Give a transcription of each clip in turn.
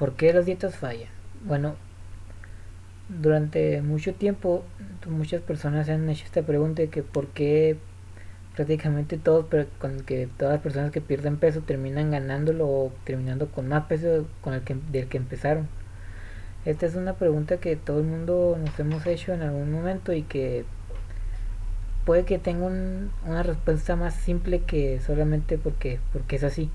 ¿Por qué las dietas fallan? Bueno, durante mucho tiempo muchas personas han hecho esta pregunta de que por qué prácticamente todos, pero con que todas las personas que pierden peso terminan ganándolo o terminando con más peso con el que, del que empezaron. Esta es una pregunta que todo el mundo nos hemos hecho en algún momento y que puede que tenga una respuesta más simple que solamente porque, porque es así.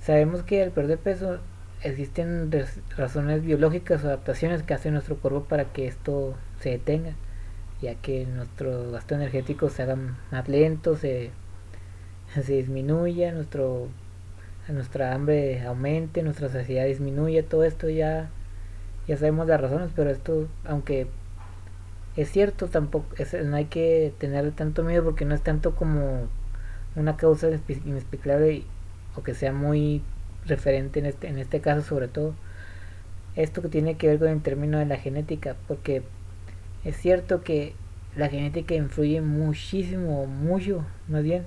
Sabemos que al perder peso existen razones biológicas o adaptaciones que hace nuestro cuerpo para que esto se detenga, ya que nuestro gasto energético se haga más lento, se, se disminuya, nuestro, nuestra hambre aumente, nuestra saciedad disminuye, todo esto ya, ya sabemos las razones, pero esto, aunque es cierto, tampoco no hay que tener tanto miedo porque no es tanto como una causa inexplicable o que sea muy referente en este, en este caso sobre todo esto que tiene que ver con el término de la genética porque es cierto que la genética influye muchísimo mucho más bien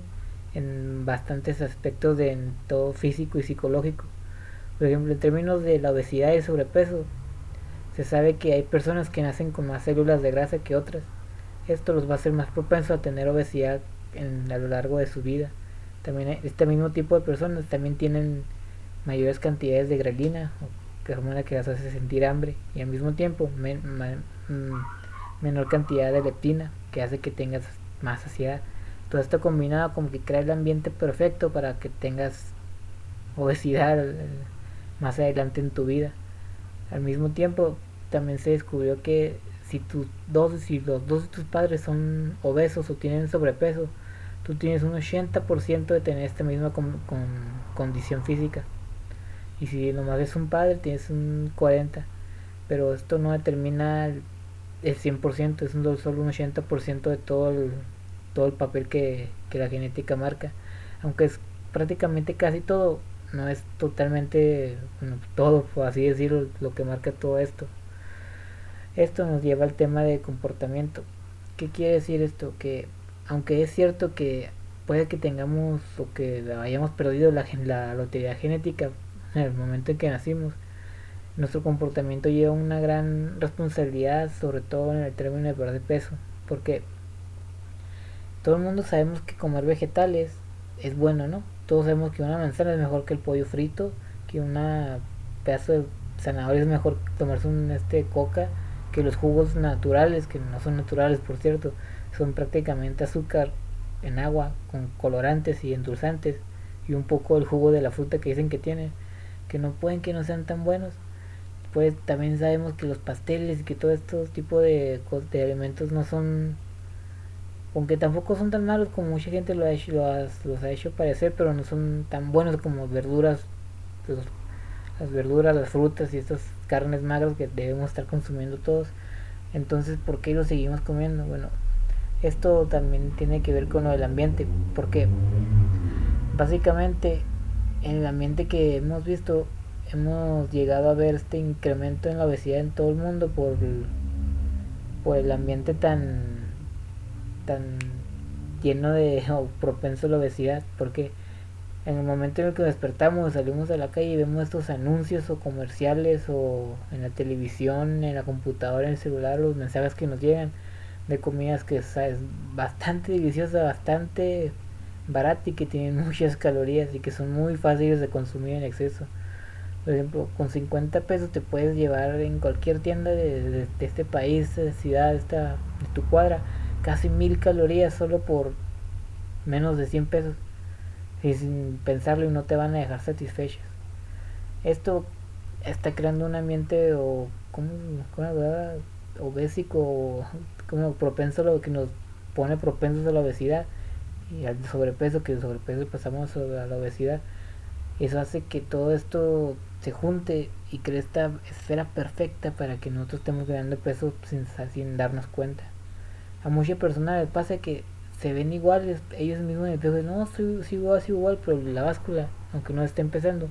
en bastantes aspectos de todo físico y psicológico. Por ejemplo en términos de la obesidad y sobrepeso se sabe que hay personas que nacen con más células de grasa que otras. Esto los va a hacer más propensos a tener obesidad en, a lo largo de su vida. También este mismo tipo de personas también tienen mayores cantidades de grelina, que hormona que las hace sentir hambre, y al mismo tiempo mm, menor cantidad de leptina, que hace que tengas más saciedad. Todo esto combinado como que crea el ambiente perfecto para que tengas obesidad eh, más adelante en tu vida. Al mismo tiempo, también se descubrió que si tus dos, si los dos de tus padres son obesos o tienen sobrepeso, tú tienes un 80% de tener esta misma con condición física. Y si nomás es un padre, tienes un 40%. Pero esto no determina el, 100%, es un, solo un 80% de todo el, todo el papel que, la genética marca. Aunque es prácticamente casi todo, no es totalmente todo, por así decirlo, lo que marca todo esto. Esto nos lleva al tema de comportamiento. ¿Qué quiere decir esto? Que aunque es cierto que puede que tengamos o que hayamos perdido la, la lotería genética en el momento en que nacimos. Nuestro comportamiento lleva una gran responsabilidad, sobre todo en el término de perder peso, porque todo el mundo sabemos que comer vegetales es bueno, ¿no? Todos sabemos que una manzana es mejor que el pollo frito, que una pedazo de zanahoria es mejor tomarse un este coca que los jugos naturales, que no son naturales por cierto, son prácticamente azúcar en agua con colorantes y endulzantes y un poco el jugo de la fruta que dicen que tiene que no pueden que no sean tan buenos. Pues también sabemos que los pasteles y que todo estos tipo de, de alimentos no son, aunque tampoco son tan malos como mucha gente lo ha hecho, los ha hecho parecer, pero no son tan buenos como verduras, las verduras, las frutas y estas carnes magras que debemos estar consumiendo todos. Entonces, ¿por qué lo seguimos comiendo? Bueno, esto también tiene que ver con lo del ambiente, porque básicamente en el ambiente que hemos visto, hemos llegado a ver este incremento en la obesidad en todo el mundo por por el ambiente tan, tan lleno de o propenso a la obesidad, porque en el momento en el que despertamos, salimos a la calle y vemos estos anuncios o comerciales o en la televisión, en la computadora, en el celular, los mensajes que nos llegan de comidas que es bastante deliciosa, bastante barata y que tienen muchas calorías y que son muy fáciles de consumir en exceso. Por ejemplo, con 50 pesos te puedes llevar en cualquier tienda de, este país, de ciudad, esta, de tu cuadra, casi mil calorías solo por menos de 100 pesos. Y sin pensarlo y no te van a dejar satisfechos. Esto está creando un ambiente o como, obésico o como propenso a lo que nos pone propensos a la obesidad y al sobrepeso, que el sobrepeso pasamos a la obesidad, eso hace que todo esto se junte y cree esta esfera perfecta para que nosotros estemos ganando peso sin, darnos cuenta. A muchas personas les pasa que se ven iguales, ellos mismos en el peso, no, soy, igual, soy igual, pero la báscula, aunque no esté empezando,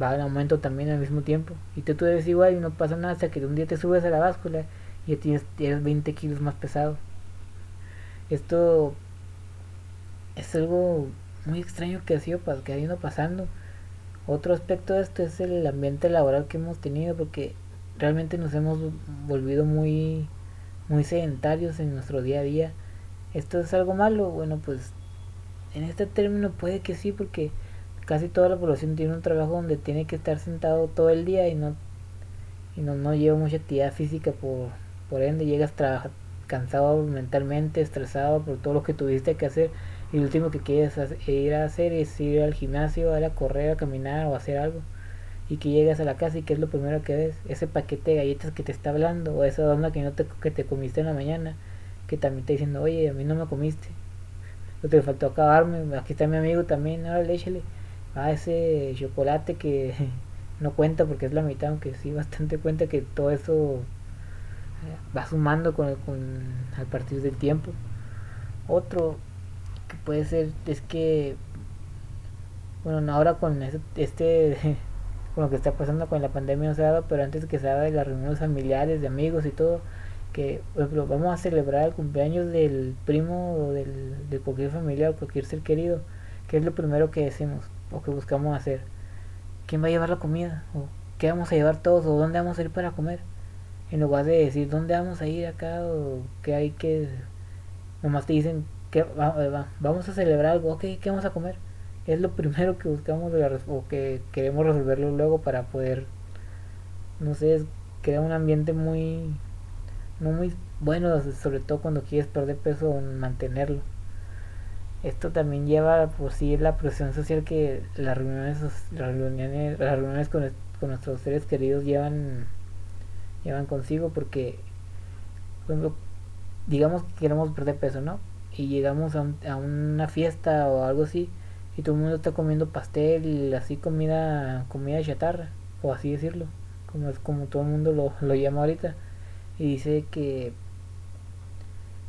va en aumento también al mismo tiempo. Y tú, tú ves igual y no pasa nada hasta que un día te subes a la báscula y tienes, tienes 20 kilos más pesado. Esto es algo muy extraño que ha sido que ha ido pasando Otro aspecto de esto es el ambiente laboral que hemos tenido porque realmente nos hemos volvido muy muy sedentarios en nuestro día a día. ¿Esto es algo malo? Bueno, pues en este término puede que sí porque casi toda la población tiene un trabajo donde tiene que estar sentado todo el día y no y no, no lleva mucha actividad física por, por ende llegas cansado mentalmente, estresado por todo lo que tuviste que hacer y lo último que quieres ir a hacer es ir al gimnasio, a, a correr, a caminar o hacer algo. Y que llegas a la casa y que es lo primero que ves, ese paquete de galletas que te está hablando o esa dona que no te, que te comiste en la mañana que también está diciendo, oye, a mí no me comiste, no te faltó acabarme, aquí está mi amigo también, ahora échale, a ese chocolate que no cuenta porque es la mitad, aunque sí bastante cuenta que todo eso eh, va sumando con, con al partir del tiempo. Otro que puede ser es que bueno ahora con este con lo que está pasando con la pandemia no se dado pero antes que se haga de las reuniones familiares de amigos y todo que por ejemplo, vamos a celebrar el cumpleaños del primo o del, de cualquier familiar cualquier ser querido que es lo primero que decimos o que buscamos hacer. Quién va a llevar la comida o qué vamos a llevar todos o dónde vamos a ir para comer en lugar de decir dónde vamos a ir acá o qué hay que nomás te dicen que vamos a celebrar algo ok qué vamos a comer es lo primero que buscamos o que queremos resolverlo luego para poder no sé crear un ambiente muy muy bueno sobre todo cuando quieres perder peso o mantenerlo. Esto también lleva por sí la presión social que las reuniones las reuniones, las reuniones con, nuestros seres queridos llevan llevan consigo porque digamos que queremos perder peso no y llegamos a, a una fiesta o algo así y todo el mundo está comiendo pastel así comida comida chatarra o así decirlo como es como todo el mundo lo, lo llama ahorita y dice que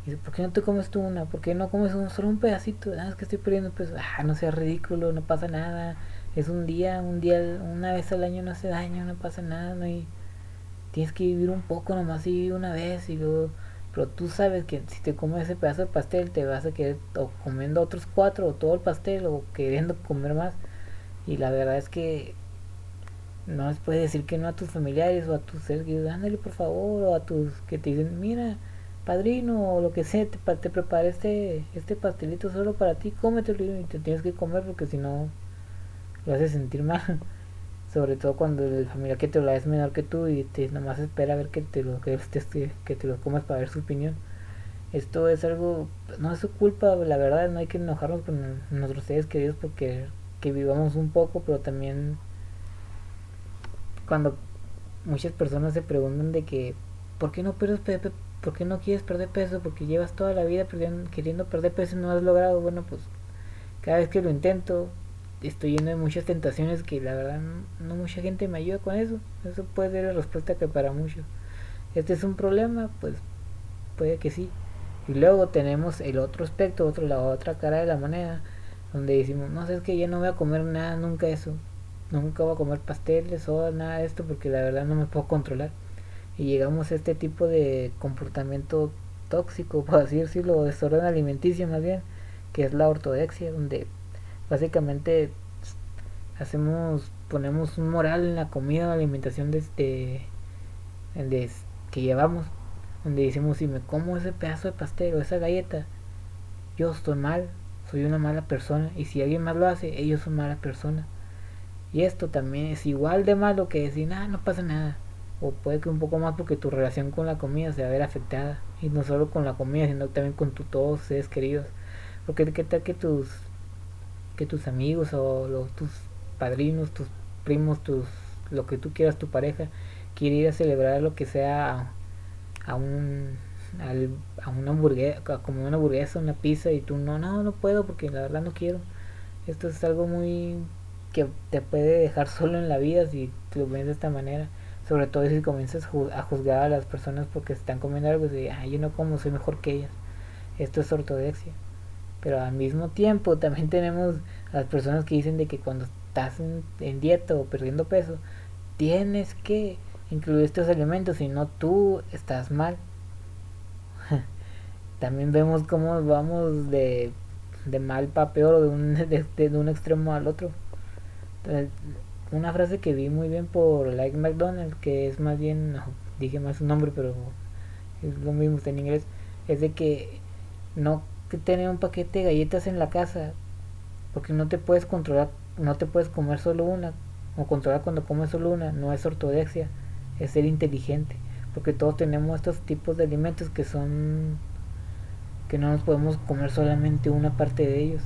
dice, ¿por qué no te comes tú una? ¿por qué no comes un, solo un pedacito? Ah, es que estoy perdiendo peso ah, no sea ridículo no pasa nada es un día un día una vez al año no hace daño no pasa nada no hay tienes que vivir un poco nomás y una vez y luego pero tú sabes que si te comes ese pedazo de pastel te vas a querer o comiendo otros cuatro o todo el pastel o queriendo comer más. Y la verdad es que no les puedes decir que no a tus familiares o a tus seres ándale por favor, o a tus que te dicen, mira, padrino o lo que sea, te, te preparé este, este pastelito solo para ti, cómetelo y te tienes que comer porque si no lo haces sentir mal sobre todo cuando el familiar que te lo da es menor que tú y te nomás espera a ver que te lo que te, que te lo comas para ver su opinión esto es algo no es su culpa la verdad no hay que enojarnos con nuestros seres queridos porque que vivamos un poco pero también cuando muchas personas se preguntan de que ¿por qué no pierdes peso? ¿por qué no quieres perder peso? porque llevas toda la vida queriendo perder peso y no has logrado bueno pues cada vez que lo intento estoy lleno de muchas tentaciones que la verdad no, mucha gente me ayuda con eso. Eso puede ser la respuesta que para muchos. Este es un problema, pues puede que sí. Y luego tenemos el otro aspecto, otro, la otra cara de la moneda, donde decimos, no sé, es que ya no voy a comer nada, nunca eso. Nunca voy a comer pasteles o nada de esto porque la verdad no me puedo controlar. Y llegamos a este tipo de comportamiento tóxico, por así decirlo, o desorden alimenticio más bien, que es la ortodoxia, donde básicamente hacemos ponemos un moral en la comida la alimentación de este de, que llevamos donde decimos si me como ese pedazo de pastel o esa galleta yo estoy mal soy una mala persona y si alguien más lo hace ellos son malas personas. Y esto también es igual de malo que decir nada no pasa nada o puede que un poco más porque tu relación con la comida se va a ver afectada y no solo con la comida sino también con tu, todos seres queridos. Porque qué tal que tus que tus amigos o tus padrinos, tus primos, tus lo que tú quieras, tu pareja, quiere ir a celebrar lo que sea a, un a una hamburguesa, como una hamburguesa, una pizza y tú no, no, no puedo porque la verdad no quiero. Esto es algo muy que te puede dejar solo en la vida si lo ves de esta manera. Sobre todo si comienzas a juzgar a las personas porque están comiendo algo y dices, yo no como, soy mejor que ellas. Esto es ortodoxia. Pero al mismo tiempo también tenemos a las personas que dicen de que cuando estás en, dieta o perdiendo peso, tienes que incluir estos elementos, si no tú estás mal. también vemos cómo vamos de, de mal para peor o de un, de, un extremo al otro. una frase que vi muy bien por Like McDonald, que es más bien, no, dije más su nombre, pero es lo mismo está en inglés, es de que no que tener un paquete de galletas en la casa, porque no te puedes controlar, no te puedes comer solo una, o controlar cuando comes solo una, no es ortodoxia, es ser inteligente, porque todos tenemos estos tipos de alimentos que son que no nos podemos comer solamente una parte de ellos.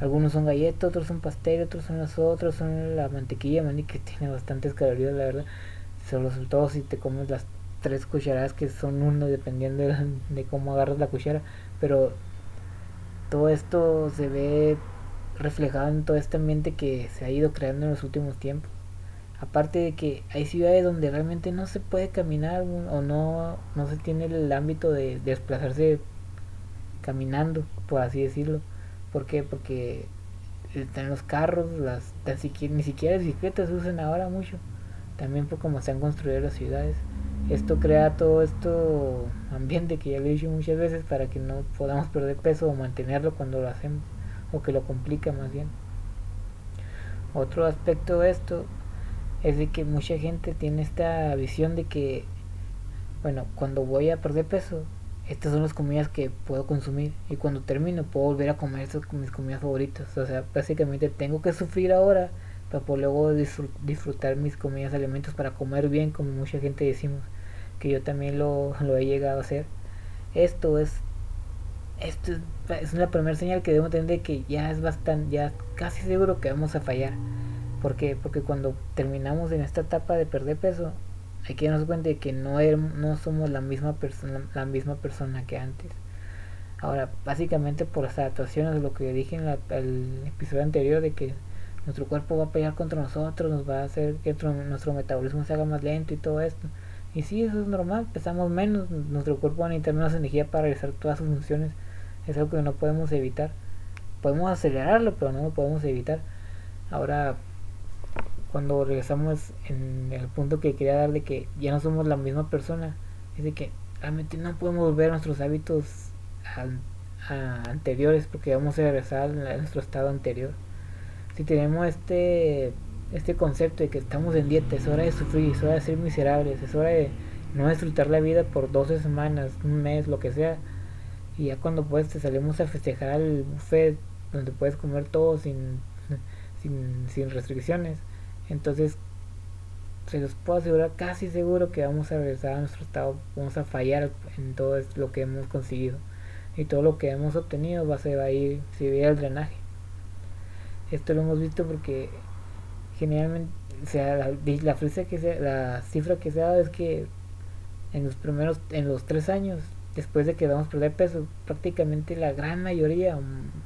Algunos son galletas, otros son pastel, otros son las otras, son la mantequilla maní que tiene bastantes calorías, la verdad. Sobre todo si te comes las tres cucharadas que son uno dependiendo de, cómo agarras la cuchara. Pero todo esto se ve reflejado en todo este ambiente que se ha ido creando en los últimos tiempos. Aparte de que hay ciudades donde realmente no se puede caminar o no, no se tiene el ámbito de desplazarse caminando, por así decirlo. ¿Por qué? Porque están los carros, las ni siquiera bicicletas se usan ahora mucho. También por cómo se han construido las ciudades. Esto crea todo esto ambiente que ya lo he dicho muchas veces para que no podamos perder peso o mantenerlo cuando lo hacemos o que lo complica más bien. Otro aspecto de esto es de que mucha gente tiene esta visión de que bueno, cuando voy a perder peso estas son las comidas que puedo consumir y cuando termino puedo volver a comer esas mis comidas favoritas. O sea, básicamente tengo que sufrir ahora para luego disfrutar mis comidas, alimentos para comer bien, como mucha gente decimos, que yo también lo, lo he llegado a hacer. Esto es esto es, la primera señal que debo entender que ya es bastante, ya casi seguro que vamos a fallar. ¿Por qué? Porque cuando terminamos en esta etapa de perder peso, hay que darnos cuenta de que no, no somos la misma persona la misma persona que antes ahora básicamente por las adaptaciones lo que dije en el episodio anterior de que nuestro cuerpo va a pelear contra nosotros nos va a hacer que nuestro, metabolismo se haga más lento y todo esto y sí eso es normal pesamos menos nuestro cuerpo va a necesitar menos energía para realizar todas sus funciones. Es algo que no podemos evitar. Podemos acelerarlo pero no lo podemos evitar. Ahora cuando regresamos en el punto que quería dar de que ya no somos la misma persona, es de que realmente no podemos volver a nuestros hábitos anteriores porque vamos a regresar a nuestro estado anterior. Si tenemos este este concepto de que estamos en dieta, es hora de sufrir, es hora de ser miserables, es hora de no disfrutar la vida por 12 semanas, un mes, lo que sea. Y ya cuando pues te salimos a festejar al buffet donde puedes comer todo sin, sin, sin restricciones entonces, se los puedo asegurar casi seguro que vamos a regresar a nuestro estado, vamos a fallar en todo lo que hemos conseguido. Y todo lo que hemos obtenido va, se va a ir, el drenaje. Esto lo hemos visto porque generalmente, o sea, la, la, que se, la cifra que se ha dado es que en los primeros, en los tres años, después de que vamos a perder peso, prácticamente la gran mayoría,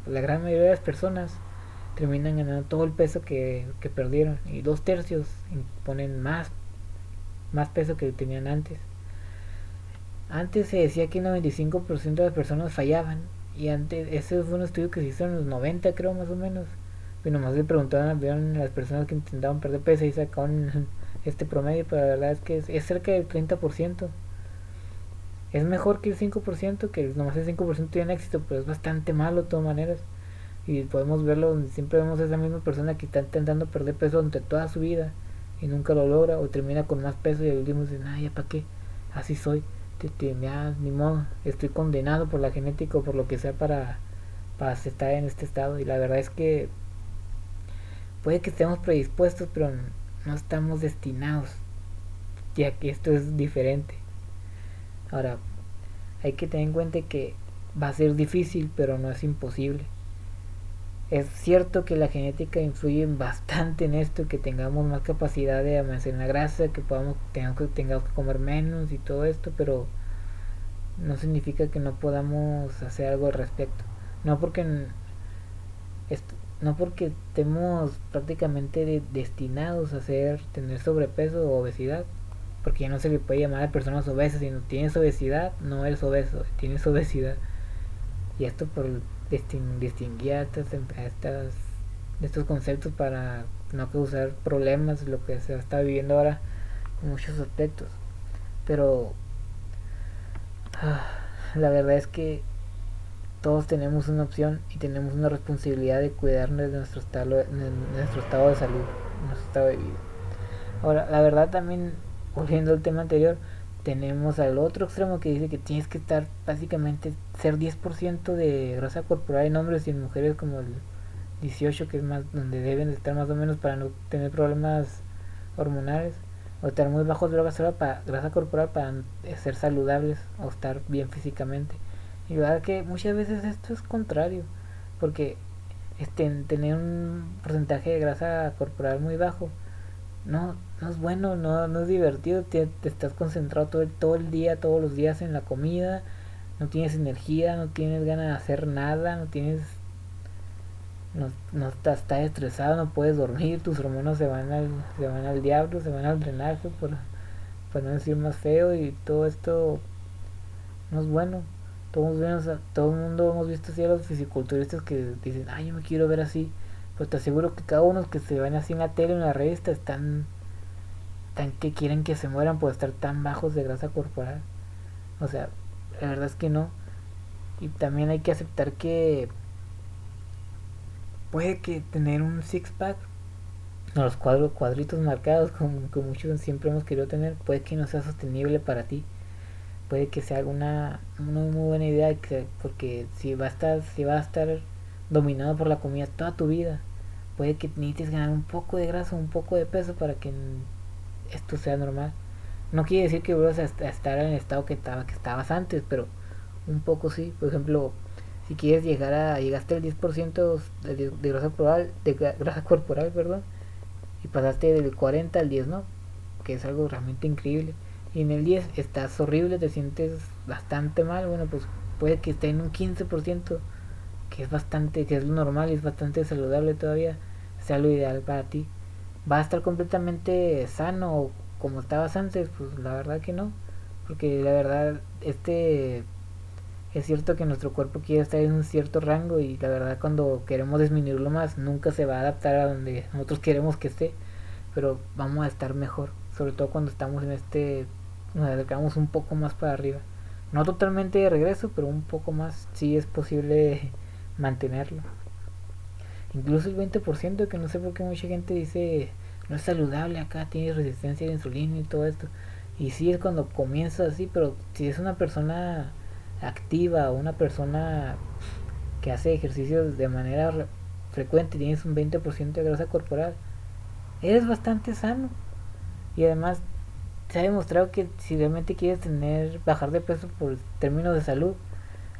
la gran mayoría de las personas terminan ganando todo el peso que, perdieron. Y dos tercios ponen más más peso que tenían antes. Antes se decía que el 95% de las personas fallaban y antes ese fue un estudio que se hizo en los 90 creo más o menos y nomás le preguntaban vieron las personas que intentaban perder peso y sacaban este promedio pero la verdad es que es, cerca del 30% es mejor que el 5% que nomás el 5% tiene éxito pero es bastante malo de todas maneras. Y podemos verlo siempre vemos a esa misma persona que está intentando perder peso durante toda su vida y nunca lo logra o termina con más peso y al último dice, ah, ya para qué, así soy, te, ni modo, estoy condenado por la genética o por lo que sea para, para estar en este estado y la verdad es que puede que estemos predispuestos pero no estamos destinados ya que esto es diferente ahora hay que tener en cuenta que va a ser difícil pero no es imposible es cierto que la genética influye bastante en esto, que tengamos más capacidad de almacenar grasa, que podamos tengamos que, tengamos que comer menos y todo esto, pero no significa que no podamos hacer algo al respecto. No porque no porque estemos prácticamente destinados a ser tener sobrepeso o obesidad, porque ya no se le puede llamar a personas obesas, sino tienes obesidad, no eres obeso, tienes obesidad. Y esto por distinguir a estas, estas, estos conceptos para no causar problemas, lo que se está viviendo ahora en muchos aspectos. Pero ah, la verdad es que todos tenemos una opción y tenemos una responsabilidad de cuidarnos de nuestro estado de, nuestro estado de salud, nuestro estado de vida. Ahora, la verdad también, volviendo al tema anterior, tenemos al otro extremo que dice que tienes que estar básicamente ser 10% de grasa corporal en hombres y en mujeres como el 18 que es más donde deben de estar más o menos para no tener problemas hormonales o estar muy bajos de grasa corporal para ser saludables o estar bien físicamente. Y verdad que muchas veces esto es contrario, porque este, tener un porcentaje de grasa corporal muy bajo no, no es bueno, no, no es divertido, te, estás concentrado todo el, todo el día, todos los días en la comida, no tienes energía, no tienes ganas de hacer nada, no tienes no, no estás, estresado, no puedes dormir, tus hormonas se van al, se van al diablo, se van al drenaje, por, por no decir más feo, y todo esto no es bueno. Todos, todo el mundo hemos visto así a los fisiculturistas que dicen, ay, yo me quiero ver así. Pero te aseguro que cada uno que se ven así en la tele, en la revista, están, tan que quieren que se mueran por estar tan bajos de grasa corporal. O sea, la verdad es que no. Y también hay que aceptar que puede que tener un six pack los cuadros cuadritos marcados como, muchos siempre hemos querido tener puede que no sea sostenible para ti puede que sea una, muy buena idea porque si va a estar si a estar dominado por la comida toda tu vida puede que necesites ganar un poco de grasa un poco de peso para que esto sea normal. No quiere decir que vuelvas a estar en el estado que estaba que estabas antes pero un poco sí. Por ejemplo si quieres llegar a llegaste al 10% de, de, grasa corporal de grasa corporal perdón y pasaste del 40 al 10 no que es algo realmente increíble y en el 10 estás horrible te sientes bastante mal bueno pues puede que esté en un 15% que es bastante que es lo normal y es bastante saludable todavía sea lo ideal para ti. Va a estar completamente sano como estabas antes pues la verdad que no porque la verdad este es cierto que nuestro cuerpo quiere estar en un cierto rango y la verdad cuando queremos disminuirlo más nunca se va a adaptar a donde nosotros queremos que esté, pero vamos a estar mejor, sobre todo cuando estamos en este, nos acercamos un poco más para arriba. No totalmente de regreso, pero un poco más sí es posible mantenerlo. Incluso el 20% que no sé por qué mucha gente dice no es saludable acá, tiene resistencia a la insulina y todo esto. Y sí es cuando comienza así, pero si es una persona activa, una persona que hace ejercicios de manera frecuente, tienes un 20% de grasa corporal, eres bastante sano. Y además se ha demostrado que si realmente quieres tener bajar de peso por términos de salud,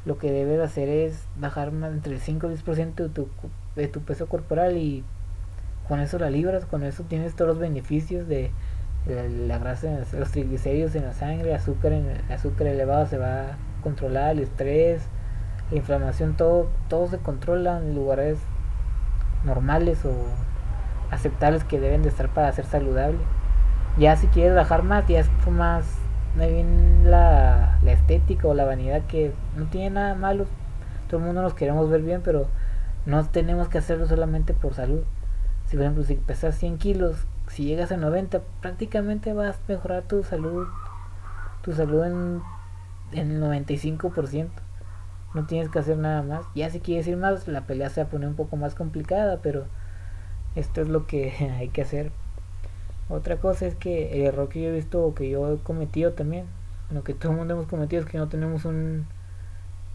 lo que debes hacer es bajar más entre el 5 y 10% de tu, de tu peso corporal y con eso la libras, con eso tienes todos los beneficios de la, grasa, los triglicéridos en la sangre, azúcar en azúcar elevado se va controlar el estrés, la inflamación, todo, todo se controla en lugares normales o aceptables que deben de estar para ser saludable. Ya si quieres bajar más, ya es más bien la, la estética o la vanidad que no tiene nada malo. Todo el mundo nos queremos ver bien, pero no tenemos que hacerlo solamente por salud. Si por ejemplo si pesas 100 kilos, si llegas a 90, prácticamente vas a mejorar tu salud, tu salud en en el 95%. No tienes que hacer nada más. Ya si quieres ir más, la pelea se va a poner un poco más complicada, pero esto es lo que hay que hacer. Otra cosa es que el error que yo he visto o que yo he cometido también, lo que todo el mundo hemos cometido es que no tenemos un,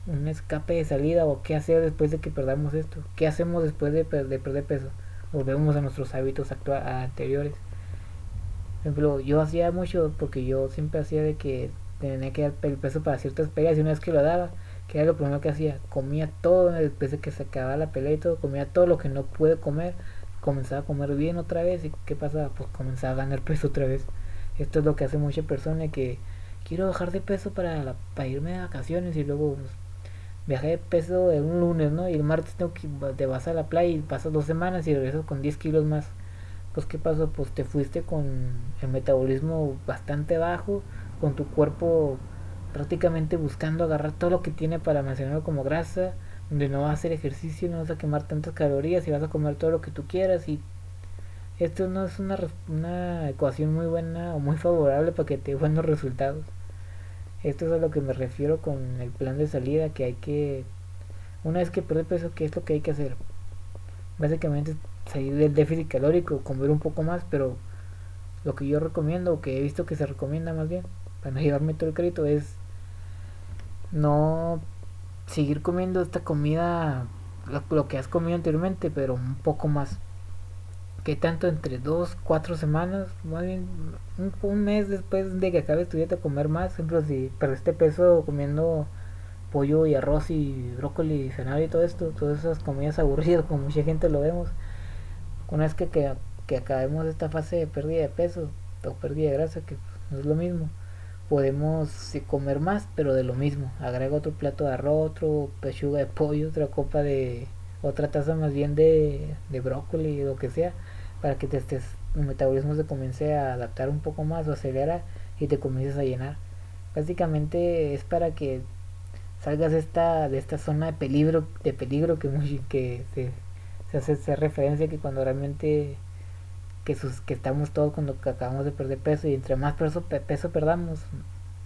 un escape de salida o qué hacer después de que perdamos esto. ¿Qué hacemos después de, de perder peso? Volvemos a nuestros hábitos anteriores. Por ejemplo, yo hacía mucho porque yo siempre hacía de que tenía que dar peso para ciertas peleas y una vez que lo daba, que era lo primero que hacía, comía todo después de que se acababa la pelea y todo, comía todo lo que no pude comer, comenzaba a comer bien otra vez y ¿qué pasaba? Pues comenzaba a ganar peso otra vez. Esto es lo que hace mucha persona que quiero bajar de peso para, para irme de vacaciones y luego pues, viajé de peso en un lunes, ¿no? Y el martes tengo que te vas a la playa y pasas dos semanas y regresas con 10 kilos más. Pues ¿qué pasó? Pues te fuiste con el metabolismo bastante bajo, con tu cuerpo prácticamente buscando agarrar todo lo que tiene para almacenarlo como grasa, donde no hacer ejercicio, no vas a quemar tantas calorías y vas a comer todo lo que tú quieras y esto no es una, una ecuación muy buena o muy favorable para que te dé buenos resultados. Esto es a lo que me refiero con el plan de salida, que hay que Una vez que pierde peso, ¿qué es lo que hay que hacer? Básicamente salir del déficit calórico, comer un poco más, pero lo que yo recomiendo, o que he visto que se recomienda más bien, para no llevarme todo el crédito, es no seguir comiendo esta comida, lo, que has comido anteriormente, pero un poco más. Que tanto entre dos, cuatro semanas, más bien un, mes después de que acabes tu dieta, comer más. Ejemplo, si perdiste peso comiendo pollo y arroz y brócoli y zanahoria y todo esto, todas esas comidas aburridas, como mucha gente lo vemos. Una vez que, que, que acabemos esta fase de pérdida de peso o pérdida de grasa, que no es lo mismo, podemos comer más, pero de lo mismo. Agrega otro plato de arroz, otro pechuga de pollo, otra copa de, otra taza más bien de, de brócoli, lo que sea, para que te estés, el metabolismo se comience a adaptar un poco más o acelera y te comiences a llenar. Básicamente es para que salgas de esta, de esta zona de peligro, de peligro que, que se, se hace esa referencia que cuando realmente que, sus, que estamos todos cuando acabamos de perder peso y entre más peso, peso perdamos,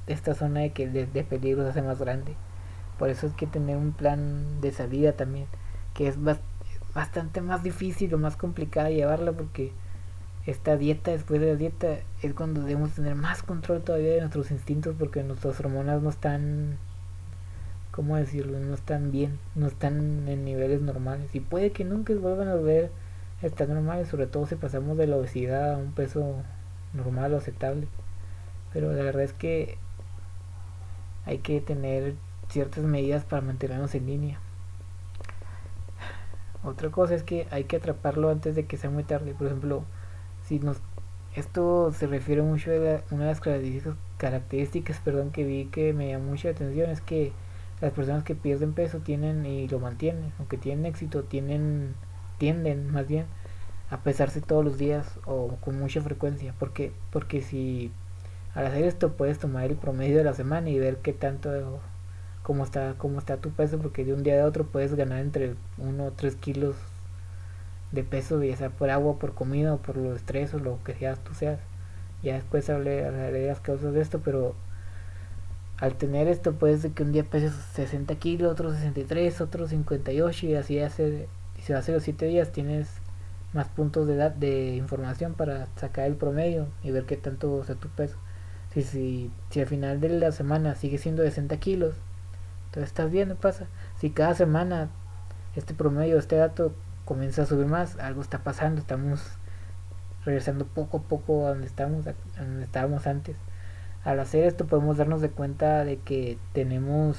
esta zona de, que, de, peligro se hace más grande. Por eso es que tener un plan de salida también, que es bastante más difícil o más complicada llevarla porque esta dieta, después de la dieta, es cuando debemos tener más control todavía de nuestros instintos porque nuestras hormonas no están, ¿cómo decirlo? No están bien, no están en niveles normales y puede que nunca vuelvan a volver está normal, sobre todo si pasamos de la obesidad a un peso normal o aceptable. Pero la verdad es que hay que tener ciertas medidas para mantenernos en línea. Otra cosa es que hay que atraparlo antes de que sea muy tarde. Por ejemplo, si nos esto se refiere mucho a una de las características, características perdón, que vi que me llamó mucha atención es que las personas que pierden peso tienen y lo mantienen, aunque tienen éxito, tienen tienden más bien a pesarse todos los días o con mucha frecuencia. porque Porque si al hacer esto puedes tomar el promedio de la semana y ver qué tanto, cómo está, cómo está tu peso, porque de un día a otro puedes ganar entre 1 o 3 kilos de peso, ya sea por agua, por comida o por los estrés o lo que sea tú seas. Ya después hablaré, de las causas de esto, pero al tener esto puede ser que un día peses 60 kilos, otro 63, otro 58 y así hace y si hace los 7 días tienes más puntos de, edad, de información para sacar el promedio y ver qué tanto sea tu peso. Si, si, si al final de la semana sigue siendo de 60 kilos, entonces estás bien, no pasa. Si cada semana este promedio, este dato comienza a subir más, algo está pasando, estamos regresando poco a poco a donde estamos, a donde estábamos antes. Al hacer esto podemos darnos de cuenta de que tenemos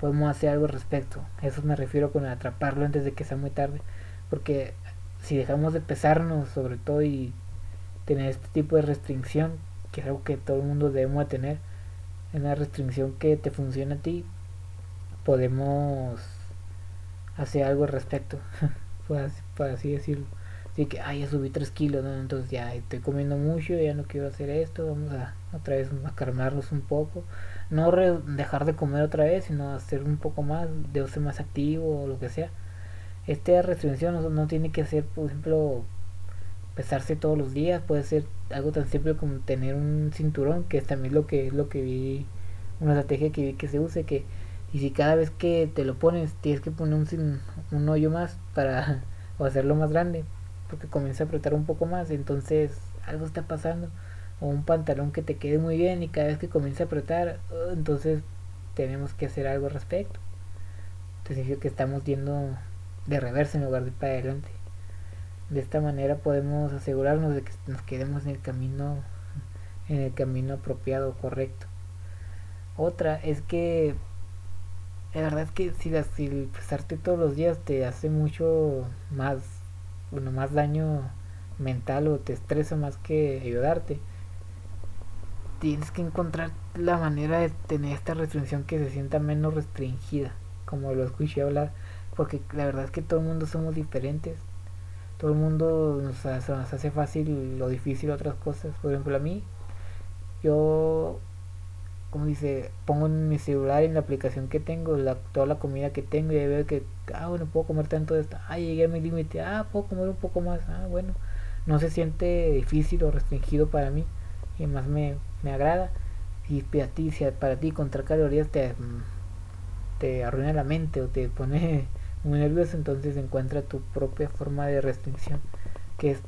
podemos hacer algo al respecto. Eso me refiero con atraparlo antes de que sea muy tarde. Porque si dejamos de pesarnos sobre todo y tener este tipo de restricción, que es algo que todo el mundo debemos tener, una restricción que te funciona a ti, podemos hacer algo al respecto, para así decirlo. Así que, ay, ya subí 3 kilos, entonces ya estoy comiendo mucho, ya no quiero hacer esto, vamos a otra vez a calmarnos un poco no dejar de comer otra vez, sino hacer un poco más, de ser más activo o lo que sea. Esta restricción no, tiene que ser, por ejemplo, pesarse todos los días, puede ser algo tan simple como tener un cinturón, que es también lo que es lo que vi, una estrategia que vi que se use, que y si cada vez que te lo pones tienes que poner un, un hoyo más para o hacerlo más grande, porque comienza a apretar un poco más, entonces algo está pasando o un pantalón que te quede muy bien y cada vez que comience a apretar, uh, entonces tenemos que hacer algo al respecto. Entonces que estamos yendo de reversa en lugar de para adelante. De esta manera podemos asegurarnos de que nos quedemos en el camino en el camino apropiado, correcto. Otra es que la verdad es que si, si pesarte todos los días te hace mucho más bueno, más daño mental o te estresa más que ayudarte tienes que encontrar la manera de tener esta restricción que se sienta menos restringida, como lo escuché hablar, porque la verdad es que todo el mundo somos diferentes. Todo el mundo nos, hace fácil lo difícil otras cosas. Por ejemplo, a mí, yo, como dice, pongo en mi celular en la aplicación que tengo, la, toda la comida que tengo y veo que, ah, bueno, puedo comer tanto de esto. Ah, llegué a mi límite. Ah, puedo comer un poco más. Ah, bueno. No se siente difícil o restringido para mí. Y más me, me agrada y para ti, si para ti contar calorías te, te arruina la mente o te pone muy nervioso, entonces encuentra tu propia forma de restricción, que es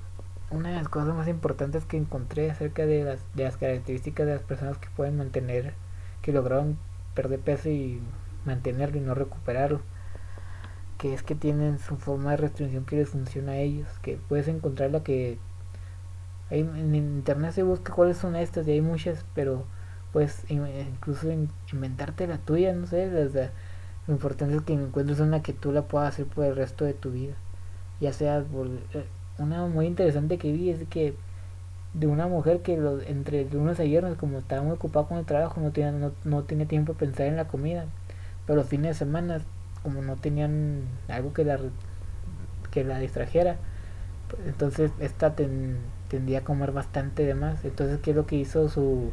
una de las cosas más importantes que encontré acerca de las, de las características de las personas que pueden mantener, que lograron perder peso y mantenerlo y no recuperarlo que es que tienen su forma de restricción que les funciona a ellos, que puedes encontrar la que hay, en internet se busca cuáles son estas y hay muchas, pero pues incluso inventarte la tuya, no sé, lo importante es que encuentres una que tú la puedas hacer por el resto de tu vida. Ya sea eh, una muy interesante que vi es que de una mujer que entre lunes a viernes como estaba muy ocupada con el trabajo no tenía, no, no tenía tiempo de pensar en la comida. Pero los fines de semana como no tenían algo que la que la distrajera pues, entonces esta tendía a comer bastante de más. Entonces qué es lo que hizo su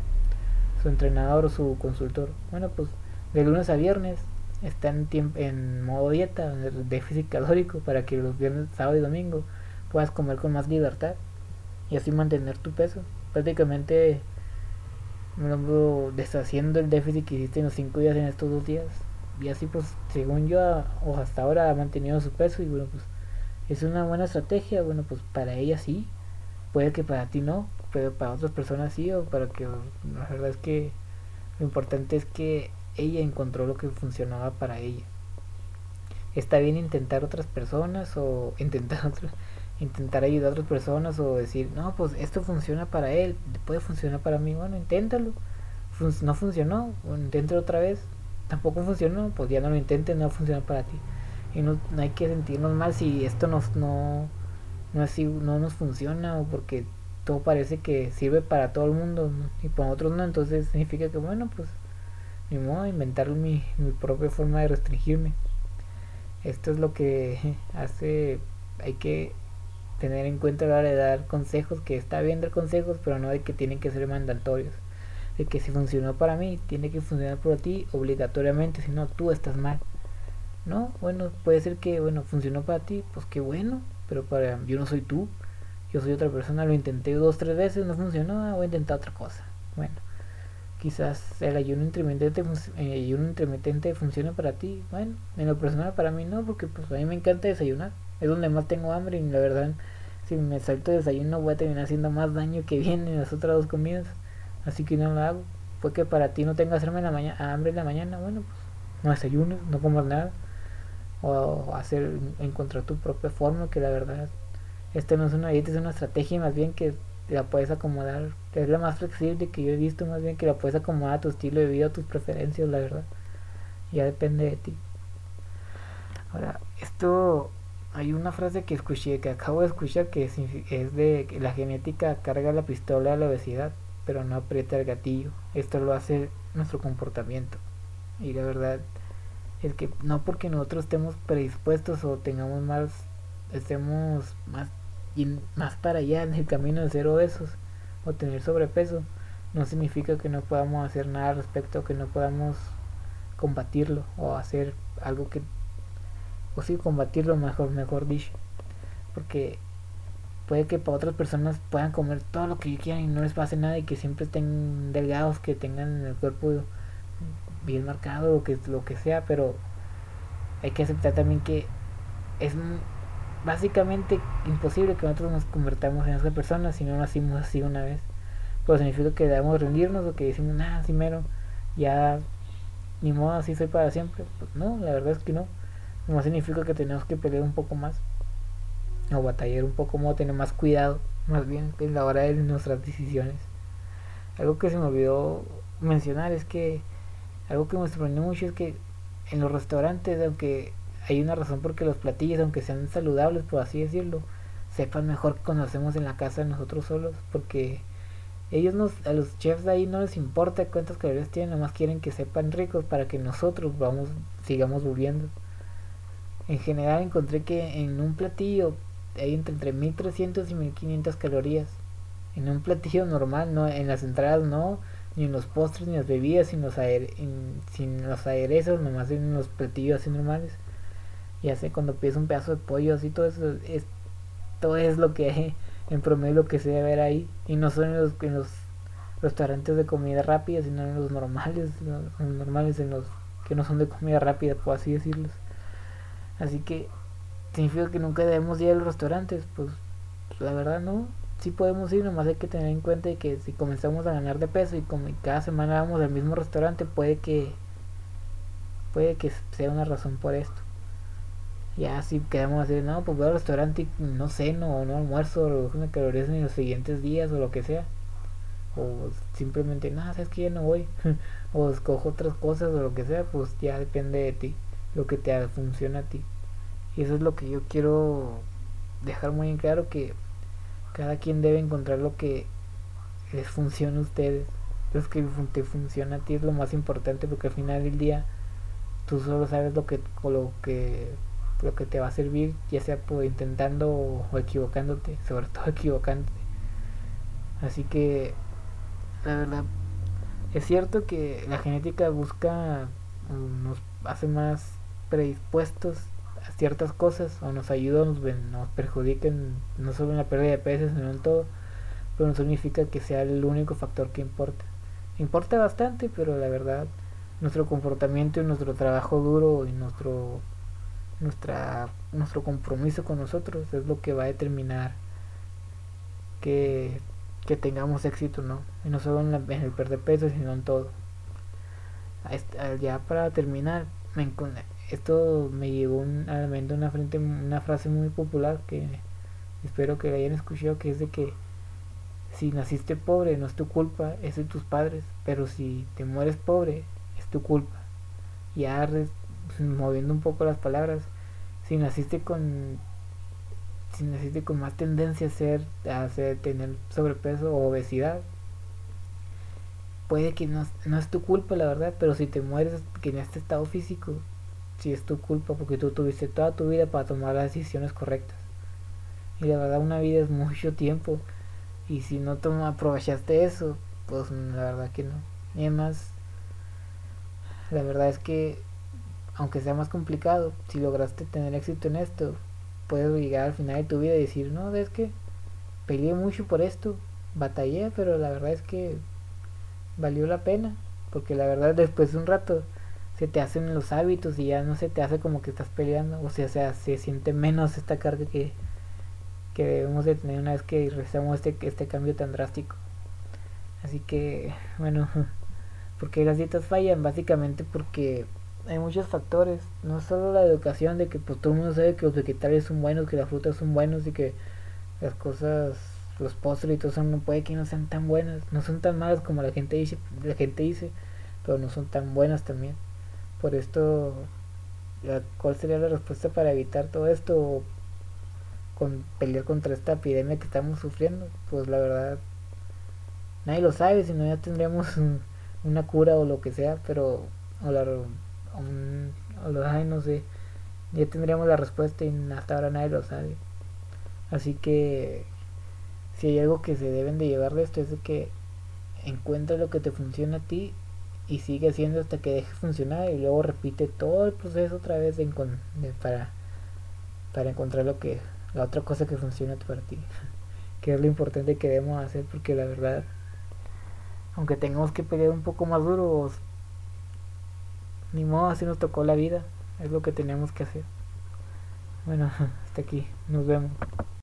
su entrenador o su consultor bueno pues de lunes a viernes está en tiempo en modo dieta déficit calórico para que los viernes sábado y domingo puedas comer con más libertad y así mantener tu peso. Prácticamente me deshaciendo el déficit que hiciste en los cinco días en estos dos días. Y así pues según yo o hasta ahora ha mantenido su peso y bueno pues es una buena estrategia. Bueno pues para ella sí puede que para ti no pero para otras personas sí o para que la verdad es que lo importante es que ella encontró lo que funcionaba para ella. Está bien intentar otras personas o intentar intentar ayudar a otras personas o decir no pues esto funciona para él puede funcionar para mí bueno inténtalo no funcionó inténtalo otra vez tampoco funcionó, pues ya no lo intentes, no va a funcionar para ti. Y no, no hay que sentirnos mal si esto nos, no, no, así, no nos funciona o porque todo parece que sirve para todo el mundo y para otros no, entonces significa que bueno, pues ni modo inventar mi, mi propia forma de restringirme. Esto es lo que hace, hay que tener en cuenta a la hora de dar consejos, que está bien dar consejos, pero no de que tienen que ser mandatorios de que si funcionó para mí, tiene que funcionar para ti obligatoriamente, si no, tú estás mal. No, bueno, puede ser que, bueno, funcionó para ti, pues qué bueno, pero para yo no soy tú, yo soy otra persona, lo intenté dos, tres veces, no funcionó, ah, voy a intentar otra cosa. Bueno, quizás el ayuno intermitente, el ayuno intermitente funcione para ti, bueno, en lo personal para mí no, porque pues a mí me encanta desayunar, es donde más tengo hambre y la verdad, si me salto de desayuno voy a terminar haciendo más daño que bien en las otras dos comidas así que no lo hago. Fue que para ti no tengas hambre en la mañana, hambre en la mañana, bueno, pues no desayunes, no comas nada. O hacer, encontrar tu propia forma, que la verdad, este no es una dieta, es una estrategia más bien que la puedes acomodar, es la más flexible que yo he visto, más bien que la puedes acomodar a tu estilo de vida, a tus preferencias, la verdad. Ya depende de ti. Ahora, esto hay una frase que escuché, que acabo de escuchar, que es, de que la genética carga la pistola a la obesidad pero no aprieta el gatillo. Esto lo hace nuestro comportamiento. Y la verdad es que no porque nosotros estemos predispuestos o tengamos más, estemos más, más para allá en el camino de ser obesos o tener sobrepeso, no significa que no podamos hacer nada al respecto, que no podamos combatirlo o hacer algo que, o sí, combatirlo mejor, mejor dicho. Porque puede que para otras personas puedan comer todo lo que quieran y no les pase nada y que siempre estén delgados, que tengan el cuerpo bien marcado o que lo que sea, pero hay que aceptar también que es básicamente imposible que nosotros nos convertamos en esa persona si no nacimos así una vez. Pues significa que debemos rendirnos o que decimos, nada, así mero, ya ni modo, así soy para siempre. Pues no, la verdad es que no. No significa que tenemos que pelear un poco más o batallar un poco como tener más cuidado, más bien en la hora de nuestras decisiones. Algo que se me olvidó mencionar es que algo que me sorprendió mucho es que en los restaurantes, aunque hay una razón porque los platillos, aunque sean saludables, por así decirlo, sepan mejor que cuando hacemos en la casa nosotros solos, porque ellos nos, a los chefs de ahí no les importa cuántas calorías tienen, nomás quieren que sepan ricos para que nosotros vamos, sigamos volviendo. En general encontré que en un platillo hay entre, entre 1300 y 1500 calorías. En un platillo normal, no en las entradas no, ni en los postres, ni en las bebidas, sin los, aere, sin los aderezos, nomás en los platillos así normales. Y así cuando pides un pedazo de pollo, así todo eso es, todo es lo que en promedio lo que se debe ver ahí. Y no solo en los, en los restaurantes de comida rápida, sino en los normales, los normales, en los que no son de comida rápida, por así decirlos. Así que significa que nunca debemos ir a los restaurantes, pues la verdad no. Sí podemos ir, nomás hay que tener en cuenta que si comenzamos a ganar de peso y como cada semana vamos al mismo restaurante, puede que puede que sea una razón por esto. Ya si quedamos así, no, pues voy al restaurante y no ceno o no almuerzo o me calorías en los siguientes días o lo que sea. O simplemente, nada, sabes que ya no voy. o escojo otras cosas o lo que sea, pues ya depende de ti, lo que te funciona a ti. Y eso es lo que yo quiero dejar muy en claro que cada quien debe encontrar lo que les funciona a ustedes. Lo que te funciona a ti es lo más importante porque al final del día tú solo sabes lo que, lo que lo que te va a servir, ya sea por intentando o equivocándote, sobre todo equivocándote. Así que, la verdad, es cierto que la genética busca, nos hace más predispuestos a ciertas cosas, o nos ayuda, nos, nos perjudica no solo en la pérdida de peso, sino en todo, pero no significa que sea el único factor que importa. Importa bastante, pero la verdad, nuestro comportamiento y nuestro trabajo duro y nuestro nuestra, nuestro compromiso con nosotros es lo que va a determinar que, que tengamos éxito, ¿no? Y no solo en, el perder peso, sino en todo. Ya para terminar, me, esto me llevó a la mente una, frase muy popular que espero que la hayan escuchado, que es de que si naciste pobre no es tu culpa, es de tus padres, pero si te mueres pobre es tu culpa. Ya moviendo un poco las palabras, si naciste con si naciste con más tendencia a ser a tener sobrepeso o obesidad puede que no, no es tu culpa la verdad pero si te mueres en este estado físico si es tu culpa porque tú tuviste toda tu vida para tomar las decisiones correctas. Y la verdad una vida es mucho tiempo. Y si no toma, aprovechaste eso pues la verdad que no. Y además la verdad es que aunque sea más complicado, si lograste tener éxito en esto, puedes llegar al final de tu vida y decir, no, es que peleé mucho por esto, batallé, pero la verdad es que valió la pena, porque la verdad después de un rato se te hacen los hábitos y ya no se te hace como que estás peleando, o sea, se siente menos esta carga que, que debemos de tener una vez que realizamos este, este cambio tan drástico. Así que, bueno, porque las dietas fallan, básicamente porque hay muchos factores, no solo la educación de que pues todo el mundo sabe que los vegetales son buenos, que las frutas son buenos y que las cosas, los postres y todo eso no puede que no sean tan buenas, no son tan malas como la gente dice, la gente dice, pero no son tan buenas también. Por esto, ¿cuál sería la respuesta para evitar todo esto con pelear contra esta epidemia que estamos sufriendo? Pues la verdad nadie lo sabe, si no ya tendríamos una cura o lo que sea, pero o la un, ay, no sé, ya tendríamos la respuesta y hasta ahora nadie lo sabe. Así que si hay algo que se deben de llevar de esto es de que encuentra lo que te funciona a ti y sigue haciendo hasta que deje funcionar y luego repite todo el proceso otra vez para, para encontrar lo que la otra cosa que funciona para ti que es lo importante que debemos hacer porque la verdad aunque tengamos que pelear un poco más duro ni modo, así nos tocó la vida. Es lo que tenemos que hacer. Bueno, hasta aquí. Nos vemos.